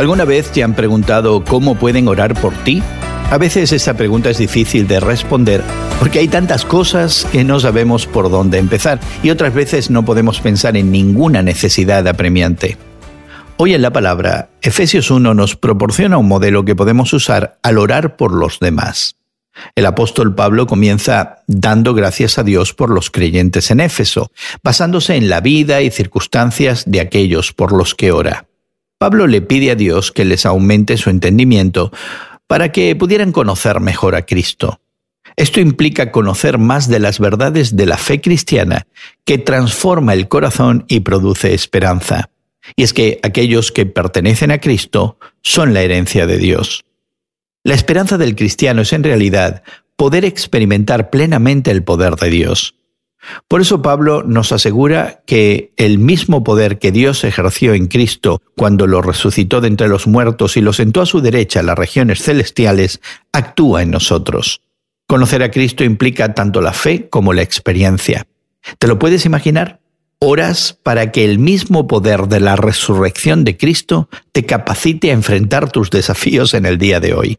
¿Alguna vez te han preguntado cómo pueden orar por ti? A veces esta pregunta es difícil de responder porque hay tantas cosas que no sabemos por dónde empezar y otras veces no podemos pensar en ninguna necesidad apremiante. Hoy en la palabra, Efesios 1 nos proporciona un modelo que podemos usar al orar por los demás. El apóstol Pablo comienza dando gracias a Dios por los creyentes en Éfeso, basándose en la vida y circunstancias de aquellos por los que ora. Pablo le pide a Dios que les aumente su entendimiento para que pudieran conocer mejor a Cristo. Esto implica conocer más de las verdades de la fe cristiana que transforma el corazón y produce esperanza. Y es que aquellos que pertenecen a Cristo son la herencia de Dios. La esperanza del cristiano es en realidad poder experimentar plenamente el poder de Dios. Por eso Pablo nos asegura que el mismo poder que Dios ejerció en Cristo cuando lo resucitó de entre los muertos y lo sentó a su derecha en las regiones celestiales, actúa en nosotros. Conocer a Cristo implica tanto la fe como la experiencia. ¿Te lo puedes imaginar? Oras para que el mismo poder de la resurrección de Cristo te capacite a enfrentar tus desafíos en el día de hoy.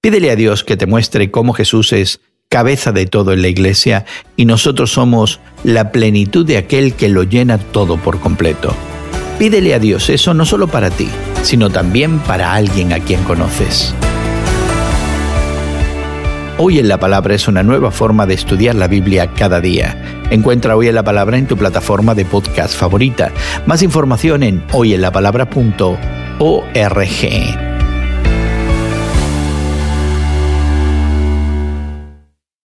Pídele a Dios que te muestre cómo Jesús es cabeza de todo en la iglesia y nosotros somos la plenitud de aquel que lo llena todo por completo. Pídele a Dios eso no solo para ti, sino también para alguien a quien conoces. Hoy en la Palabra es una nueva forma de estudiar la Biblia cada día. Encuentra Hoy en la Palabra en tu plataforma de podcast favorita. Más información en hoyenlapalabra.org.